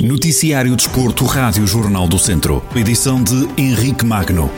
Noticiário Desporto, Rádio Jornal do Centro. Edição de Henrique Magno.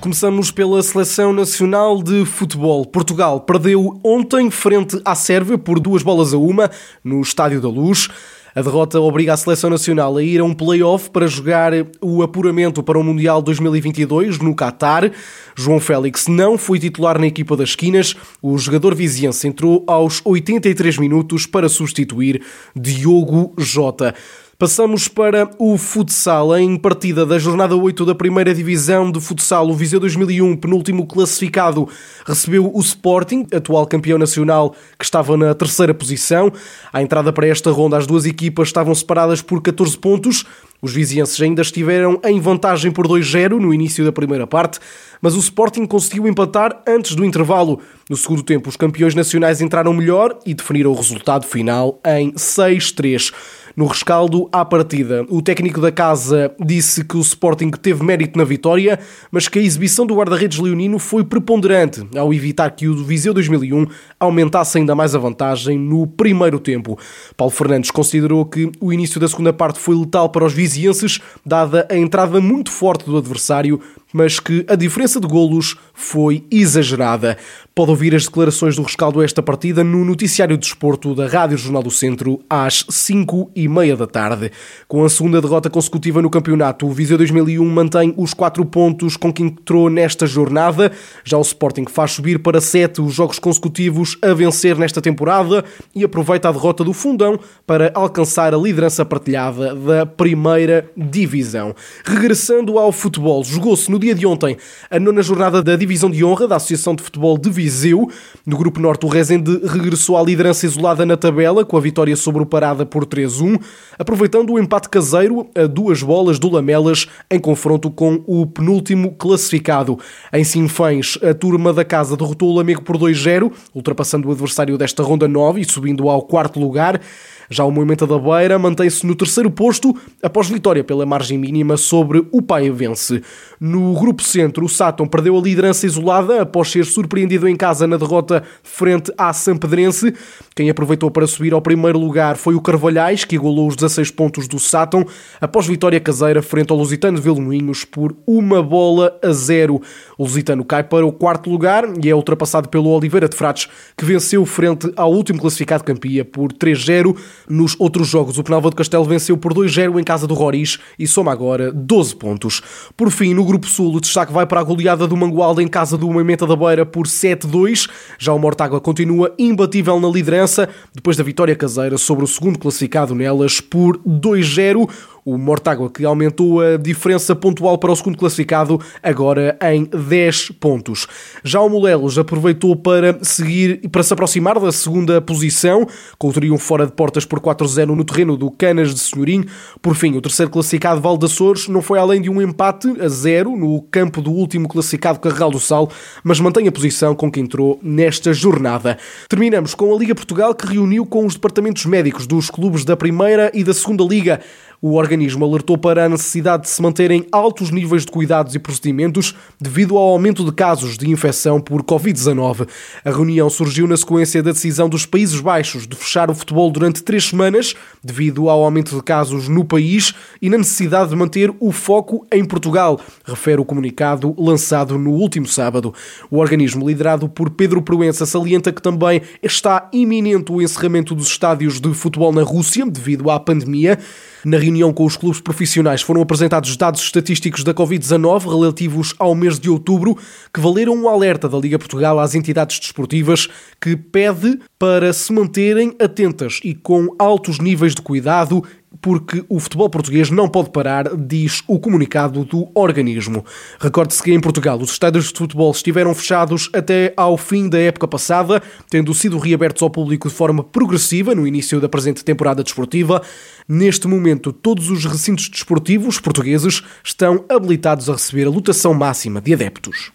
Começamos pela Seleção Nacional de Futebol. Portugal perdeu ontem frente à Sérvia por duas bolas a uma no Estádio da Luz. A derrota obriga a seleção nacional a ir a um play-off para jogar o apuramento para o Mundial 2022 no Qatar. João Félix não foi titular na equipa das esquinas. O jogador viziense entrou aos 83 minutos para substituir Diogo Jota. Passamos para o futsal. Em partida da jornada 8 da primeira divisão de futsal, o Viseu 2001, penúltimo classificado, recebeu o Sporting, atual campeão nacional, que estava na terceira posição. À entrada para esta ronda, as duas equipas estavam separadas por 14 pontos. Os vizienses ainda estiveram em vantagem por 2-0 no início da primeira parte, mas o Sporting conseguiu empatar antes do intervalo. No segundo tempo, os campeões nacionais entraram melhor e definiram o resultado final em 6-3 no rescaldo à partida. O técnico da casa disse que o Sporting teve mérito na vitória, mas que a exibição do guarda-redes leonino foi preponderante ao evitar que o Viseu 2001 aumentasse ainda mais a vantagem no primeiro tempo. Paulo Fernandes considerou que o início da segunda parte foi letal para os vizienses, dada a entrada muito forte do adversário mas que a diferença de golos foi exagerada. Pode ouvir as declarações do rescaldo a esta partida no Noticiário de Desporto da Rádio Jornal do Centro às 5 e meia da tarde. Com a segunda derrota consecutiva no campeonato, o Viseu 2001 mantém os 4 pontos com que entrou nesta jornada. Já o Sporting faz subir para 7 os jogos consecutivos a vencer nesta temporada e aproveita a derrota do Fundão para alcançar a liderança partilhada da primeira divisão. Regressando ao futebol, jogou-se no dia de ontem a nona jornada da Divisão de Honra da Associação de Futebol de Viseu. No Grupo Norte, o Rezende regressou à liderança isolada na tabela, com a vitória sobre o Parada por 3-1, aproveitando o empate caseiro a duas bolas do Lamelas em confronto com o penúltimo classificado. Em Sinfãs, a turma da casa derrotou o Lamego por 2-0, ultrapassando o adversário desta ronda 9 e subindo ao quarto lugar. Já o Movimento da Beira mantém-se no terceiro posto após vitória pela margem mínima sobre o Paiavense. No grupo centro, o Sátão perdeu a liderança isolada após ser surpreendido em casa na derrota frente à Sampedrense. Quem aproveitou para subir ao primeiro lugar foi o Carvalhais, que igualou os 16 pontos do Sátão após vitória caseira frente ao Lusitano de Velomoinhos por uma bola a zero. O Lusitano cai para o quarto lugar e é ultrapassado pelo Oliveira de Frades, que venceu frente ao último classificado Campia por 3-0. Nos outros jogos, o Penalva do Castelo venceu por 2-0 em casa do Roriz e soma agora 12 pontos. Por fim, no Grupo Sul, o destaque vai para a goleada do Mangualde em casa do Moimenta da Beira por 7-2. Já o Mortágua continua imbatível na liderança, depois da vitória caseira sobre o segundo classificado nelas por 2-0 o Mortágua, que aumentou a diferença pontual para o segundo classificado, agora em 10 pontos. Já o Molelos aproveitou para seguir e para se aproximar da segunda posição, com o triunfo fora de portas por 4-0 no terreno do Canas de Senhorim. Por fim, o terceiro classificado Valdaçores não foi além de um empate a zero no campo do último classificado Carregal do Sal, mas mantém a posição com que entrou nesta jornada. Terminamos com a Liga Portugal que reuniu com os departamentos médicos dos clubes da Primeira e da Segunda Liga. O organismo alertou para a necessidade de se manterem altos níveis de cuidados e procedimentos devido ao aumento de casos de infecção por Covid-19. A reunião surgiu na sequência da decisão dos Países Baixos de fechar o futebol durante três semanas, devido ao aumento de casos no país e na necessidade de manter o foco em Portugal, refere o comunicado lançado no último sábado. O organismo, liderado por Pedro Proença, salienta que também está iminente o encerramento dos estádios de futebol na Rússia devido à pandemia. Na reunião com os clubes profissionais foram apresentados dados estatísticos da Covid-19 relativos ao mês de outubro que valeram um alerta da Liga Portugal às entidades desportivas que pede para se manterem atentas e com altos níveis de cuidado porque o futebol português não pode parar, diz o comunicado do organismo. Recorde-se que em Portugal os estádios de futebol estiveram fechados até ao fim da época passada, tendo sido reabertos ao público de forma progressiva no início da presente temporada desportiva. Neste momento, todos os recintos desportivos portugueses estão habilitados a receber a lotação máxima de adeptos.